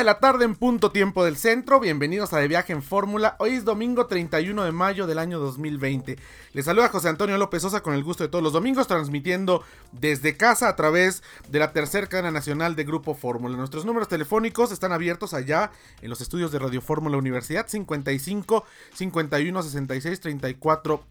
De la tarde en punto tiempo del centro, bienvenidos a De Viaje en Fórmula. Hoy es domingo 31 de mayo del año 2020. Les saluda José Antonio López Sosa con el gusto de todos los domingos, transmitiendo desde casa a través de la tercera cadena nacional de Grupo Fórmula. Nuestros números telefónicos están abiertos allá en los estudios de Radio Fórmula Universidad 55 51 66 34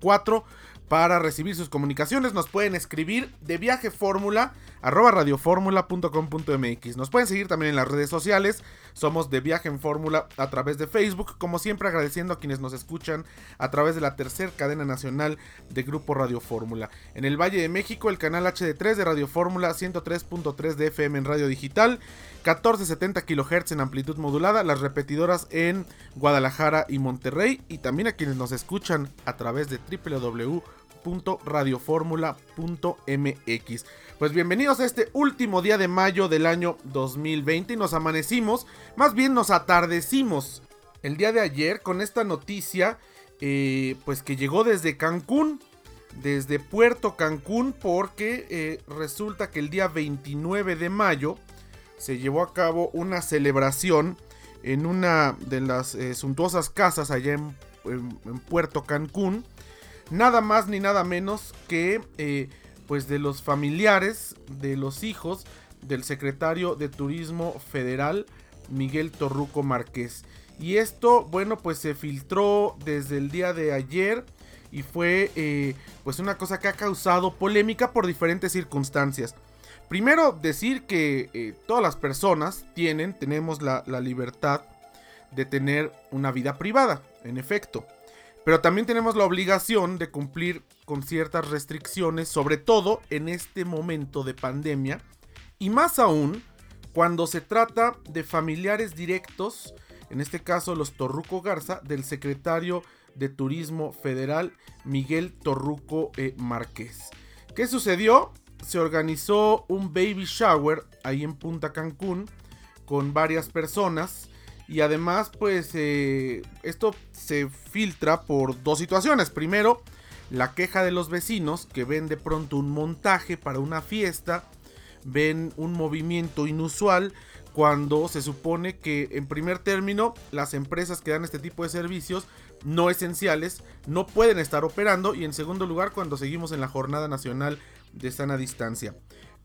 04 para recibir sus comunicaciones nos pueden escribir de viaje fórmula arroba radioformula.com.mx. Nos pueden seguir también en las redes sociales. Somos de viaje en fórmula a través de Facebook. Como siempre agradeciendo a quienes nos escuchan a través de la tercera cadena nacional de Grupo Radio Fórmula. En el Valle de México el canal HD3 de Radio Fórmula 103.3 de FM en radio digital. 1470 kHz en amplitud modulada, las repetidoras en Guadalajara y Monterrey y también a quienes nos escuchan a través de www radioformula.mx Pues bienvenidos a este último día de mayo del año 2020 y nos amanecimos, más bien nos atardecimos el día de ayer con esta noticia, eh, pues que llegó desde Cancún, desde Puerto Cancún, porque eh, resulta que el día 29 de mayo se llevó a cabo una celebración en una de las eh, suntuosas casas allá en Puerto Cancún nada más ni nada menos que eh, pues de los familiares de los hijos del secretario de Turismo Federal Miguel Torruco Márquez. Y esto, bueno, pues se filtró desde el día de ayer y fue eh, pues una cosa que ha causado polémica por diferentes circunstancias. Primero decir que eh, todas las personas tienen, tenemos la libertad de tener una vida privada, en efecto. Pero también tenemos la obligación de cumplir con ciertas restricciones, sobre todo en este momento de pandemia, y más aún cuando se trata de familiares directos, en este caso los Torruco Garza, del secretario de Turismo Federal Miguel Torruco eh, Márquez. ¿Qué sucedió? Se organizó un baby shower ahí en Punta Cancún con varias personas y además, pues eh, esto se filtra por dos situaciones. Primero, la queja de los vecinos que ven de pronto un montaje para una fiesta, ven un movimiento inusual cuando se supone que en primer término las empresas que dan este tipo de servicios no esenciales no pueden estar operando y en segundo lugar cuando seguimos en la jornada nacional de sana distancia.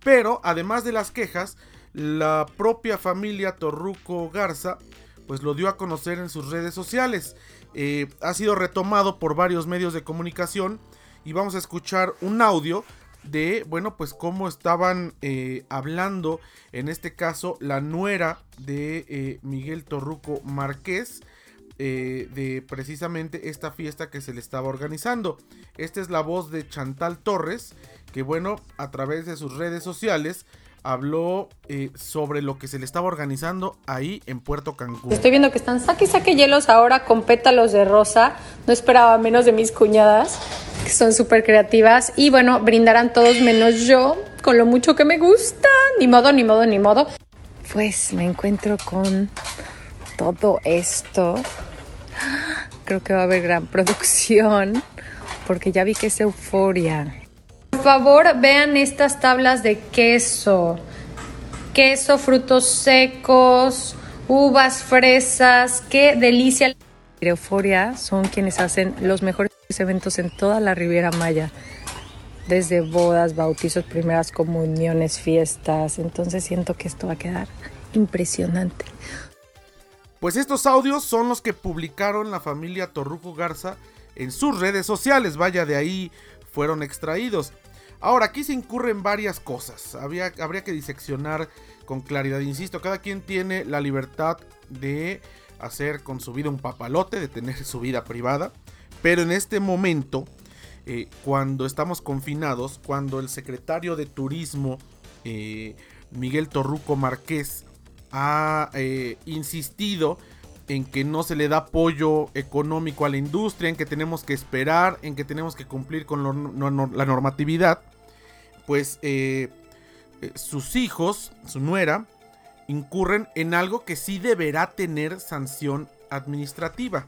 Pero además de las quejas, la propia familia Torruco Garza pues lo dio a conocer en sus redes sociales. Eh, ha sido retomado por varios medios de comunicación y vamos a escuchar un audio de, bueno, pues cómo estaban eh, hablando, en este caso, la nuera de eh, Miguel Torruco Márquez, de precisamente esta fiesta que se le estaba organizando. Esta es la voz de Chantal Torres, que bueno, a través de sus redes sociales, habló eh, sobre lo que se le estaba organizando ahí en Puerto Cancún. Estoy viendo que están saque saque hielos ahora con pétalos de rosa. No esperaba menos de mis cuñadas, que son súper creativas. Y bueno, brindarán todos menos yo, con lo mucho que me gusta. Ni modo, ni modo, ni modo. Pues me encuentro con todo esto. Creo que va a haber gran producción, porque ya vi que es euforia favor, vean estas tablas de queso. Queso, frutos secos, uvas, fresas. ¡Qué delicia! Euforia son quienes hacen los mejores eventos en toda la Riviera Maya. Desde bodas, bautizos, primeras comuniones, fiestas. Entonces siento que esto va a quedar impresionante. Pues estos audios son los que publicaron la familia Torruco Garza en sus redes sociales. Vaya, de ahí fueron extraídos. Ahora, aquí se incurren varias cosas. habría que diseccionar con claridad. Insisto, cada quien tiene la libertad de hacer con su vida un papalote, de tener su vida privada. Pero en este momento, eh, cuando estamos confinados, cuando el secretario de Turismo, eh, Miguel Torruco Márquez, ha eh, insistido en que no se le da apoyo económico a la industria, en que tenemos que esperar, en que tenemos que cumplir con la normatividad, pues sus hijos, su nuera, incurren en algo que sí deberá tener sanción administrativa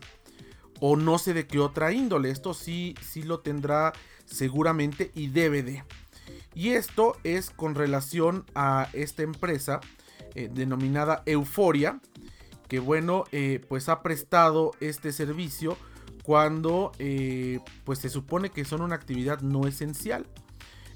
o no sé de qué otra índole. Esto sí, sí lo tendrá seguramente y debe de. Y esto es con relación a esta empresa eh, denominada Euforia, que bueno, eh, pues ha prestado este servicio cuando eh, pues se supone que son una actividad no esencial.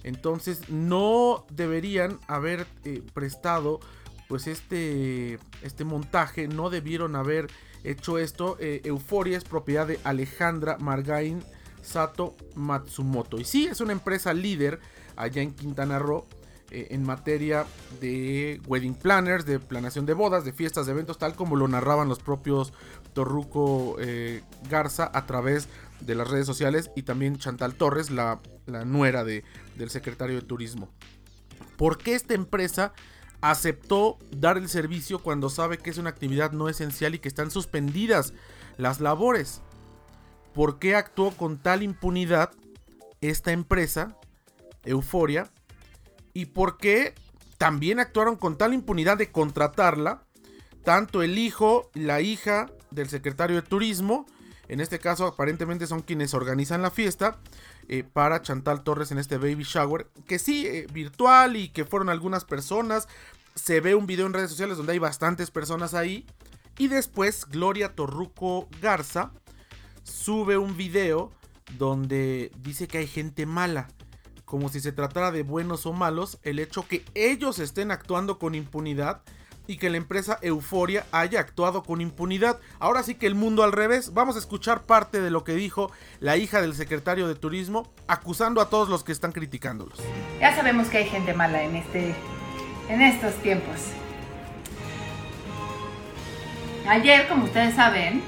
Entonces no deberían haber prestado pues este, este montaje, no debieron haber hecho esto, eh, Euforia es propiedad de Alejandra Margain Sato Matsumoto. Y sí, es una empresa líder allá en Quintana Roo eh, en materia de wedding planners, de planeación de bodas, de fiestas, de eventos, tal como lo narraban los propios Torruco eh, Garza a través de las redes sociales. Y también Chantal Torres, la, la nuera de, del secretario de Turismo. ¿Por qué esta empresa aceptó dar el servicio cuando sabe que es una actividad no esencial y que están suspendidas las labores. ¿Por qué actuó con tal impunidad esta empresa, Euforia? ¿Y por qué también actuaron con tal impunidad de contratarla? Tanto el hijo, la hija del secretario de Turismo, en este caso aparentemente son quienes organizan la fiesta, eh, para Chantal Torres en este baby shower, que sí, eh, virtual y que fueron algunas personas. Se ve un video en redes sociales donde hay bastantes personas ahí. Y después Gloria Torruco Garza sube un video donde dice que hay gente mala. Como si se tratara de buenos o malos. El hecho que ellos estén actuando con impunidad y que la empresa Euforia haya actuado con impunidad. Ahora sí que el mundo al revés. Vamos a escuchar parte de lo que dijo la hija del secretario de Turismo, acusando a todos los que están criticándolos. Ya sabemos que hay gente mala en este en estos tiempos. Ayer, como ustedes saben,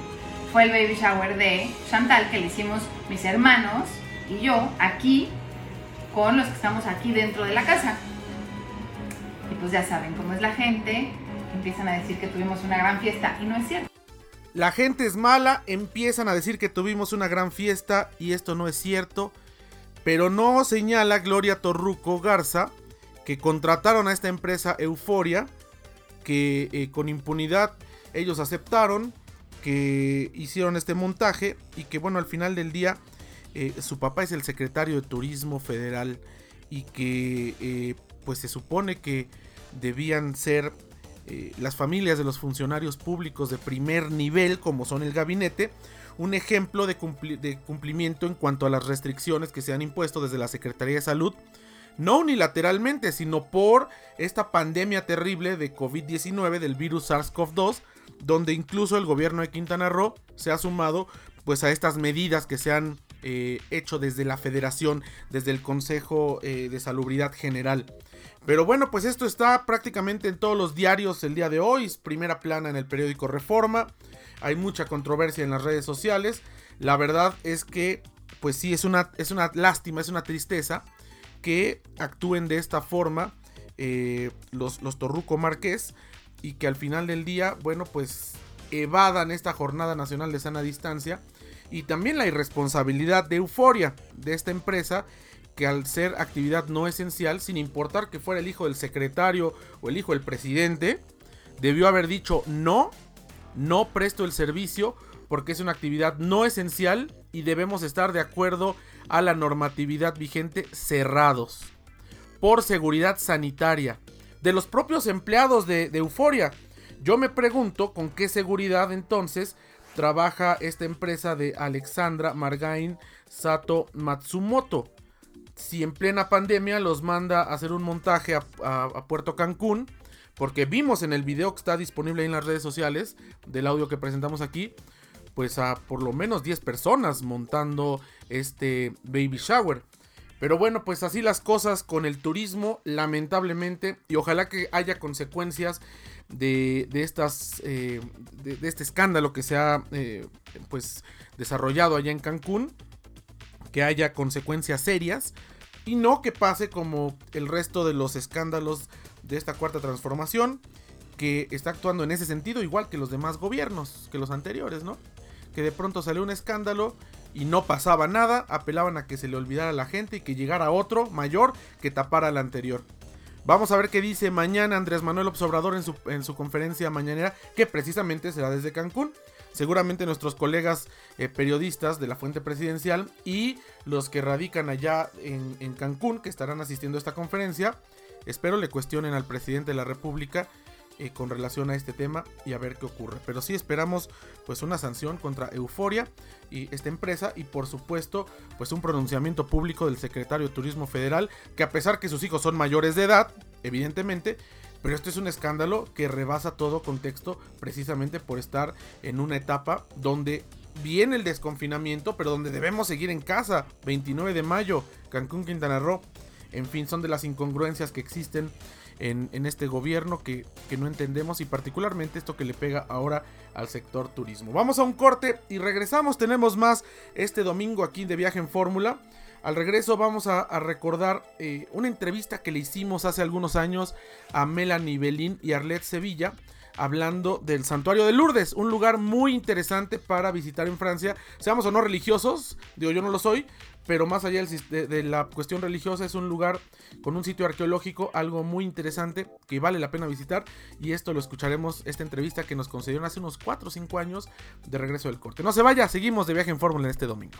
fue el baby shower de Chantal que le hicimos mis hermanos y yo aquí con los que estamos aquí dentro de la casa. Y pues ya saben cómo es la gente, empiezan a decir que tuvimos una gran fiesta y no es cierto. La gente es mala, empiezan a decir que tuvimos una gran fiesta y esto no es cierto, pero no señala Gloria Torruco Garza que contrataron a esta empresa Euforia, que eh, con impunidad ellos aceptaron, que hicieron este montaje y que bueno, al final del día eh, su papá es el secretario de Turismo Federal y que eh, pues se supone que debían ser eh, las familias de los funcionarios públicos de primer nivel, como son el gabinete, un ejemplo de, cumplimiento en cuanto a las restricciones que se han impuesto desde la Secretaría de Salud, no unilateralmente, sino por esta pandemia terrible de COVID-19 del virus SARS-CoV-2, donde incluso el gobierno de Quintana Roo se ha sumado pues a estas medidas que se han eh, hecho desde la federación, desde el Consejo eh, de Salubridad General. Pero bueno, pues esto está prácticamente en todos los diarios el día de hoy. primera plana en el periódico Reforma. Hay mucha controversia en las redes sociales. La verdad es que, pues sí, es una, es una lástima, es una tristeza que actúen de esta forma eh, los, los Torruco Marqués y que al final del día, bueno, pues evadan esta jornada nacional de sana distancia y también la irresponsabilidad de euforia de esta empresa que al ser actividad no esencial, sin importar que fuera el hijo del secretario o el hijo del presidente, debió haber dicho no, no presto el servicio porque es una actividad no esencial y debemos estar de acuerdo a la normatividad vigente cerrados por seguridad sanitaria de los propios empleados de, Euforia. Yo me pregunto con qué seguridad entonces trabaja esta empresa de Alexandra Margain Sato Matsumoto si en plena pandemia los manda a hacer un montaje a, Puerto Cancún, porque vimos en el video que está disponible en las redes sociales del audio que presentamos aquí, pues a por lo menos 10 personas montando este baby shower. Pero bueno, pues así las cosas con el turismo, lamentablemente, y ojalá que haya consecuencias de, estas, eh, de, este escándalo que se ha eh, pues desarrollado allá en Cancún que haya consecuencias serias y no que pase como el resto de los escándalos de esta cuarta transformación, que está actuando en ese sentido igual que los demás gobiernos, que los anteriores, ¿no? Que de pronto salió un escándalo y no pasaba nada, apelaban a que se le olvidara a la gente y que llegara otro mayor que tapara al anterior. Vamos a ver qué dice mañana Andrés Manuel Obrador en su, en su conferencia mañanera, que precisamente será desde Cancún. Seguramente nuestros colegas eh, periodistas de la fuente presidencial y los que radican allá en, Cancún, que estarán asistiendo a esta conferencia, espero le cuestionen al presidente de la República eh, con relación a este tema y a ver qué ocurre. Pero sí esperamos pues una sanción contra Euforia y esta empresa y por supuesto pues un pronunciamiento público del secretario de Turismo Federal que a pesar que sus hijos son mayores de edad, evidentemente, pero esto es un escándalo que rebasa todo contexto precisamente por estar en una etapa donde viene el desconfinamiento, pero donde debemos seguir en casa. 29 de mayo, Cancún, Quintana Roo. En fin, son de las incongruencias que existen en, este gobierno que, que, no entendemos y particularmente esto que le pega ahora al sector turismo. Vamos a un corte y regresamos, tenemos más este domingo aquí de viaje en fórmula. Al regreso vamos a, recordar eh, una entrevista que le hicimos hace algunos años a Melanie Belín y Arlette Sevilla hablando del santuario de Lourdes, un lugar muy interesante para visitar en Francia, seamos o no religiosos, digo yo no lo soy, pero más allá de, la cuestión religiosa es un lugar con un sitio arqueológico, algo muy interesante que vale la pena visitar y esto lo escucharemos, esta entrevista que nos concedieron hace unos 4 o 5 años de regreso del corte. No se vaya, seguimos de viaje en Fórmula en este domingo.